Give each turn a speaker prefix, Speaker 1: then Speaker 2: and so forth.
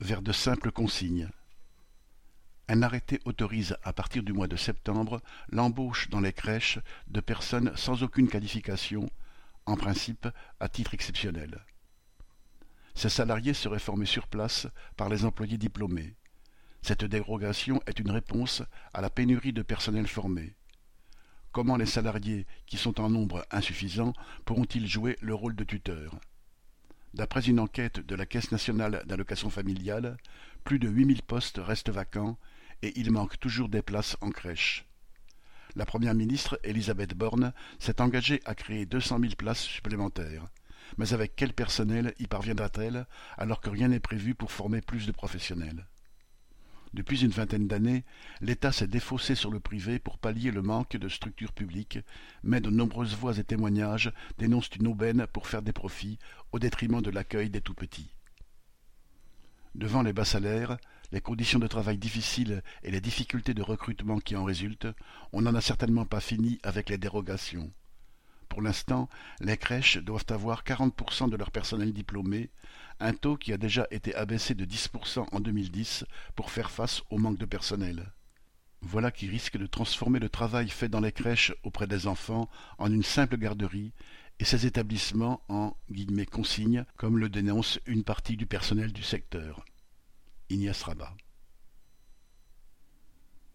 Speaker 1: Vers de simples consignes. Un arrêté autorise à partir du mois de septembre l'embauche dans les crèches de personnes sans aucune qualification, en principe à titre exceptionnel. Ces salariés seraient formés sur place par les employés diplômés. Cette dérogation est une réponse à la pénurie de personnel formé. Comment les salariés, qui sont en nombre insuffisant, pourront-ils jouer le rôle de tuteur? D'après une enquête de la Caisse nationale d'allocation familiale, plus de 8000 postes restent vacants et il manque toujours des places en crèche. La première ministre, Elisabeth Borne, s'est engagée à créer 200 000 places supplémentaires. Mais avec quel personnel y parviendra-t-elle alors que rien n'est prévu pour former plus de professionnels? Depuis une vingtaine d'années, l'État s'est défaussé sur le privé pour pallier le manque de structures publiques, mais de nombreuses voix et témoignages dénoncent une aubaine pour faire des profits au détriment de l'accueil des tout-petits. Devant les bas salaires, les conditions de travail difficiles et les difficultés de recrutement qui en résultent, on n'en a certainement pas fini avec les dérogations. Pour l'instant, les crèches doivent avoir 40% de leur personnel diplômé, un taux qui a déjà été abaissé de 10% en 2010 pour faire face au manque de personnel. Voilà qui risque de transformer le travail fait dans les crèches auprès des enfants en une simple garderie et ces établissements en guillemets consignes, comme le dénonce une partie du personnel du secteur. Ignace Rabat.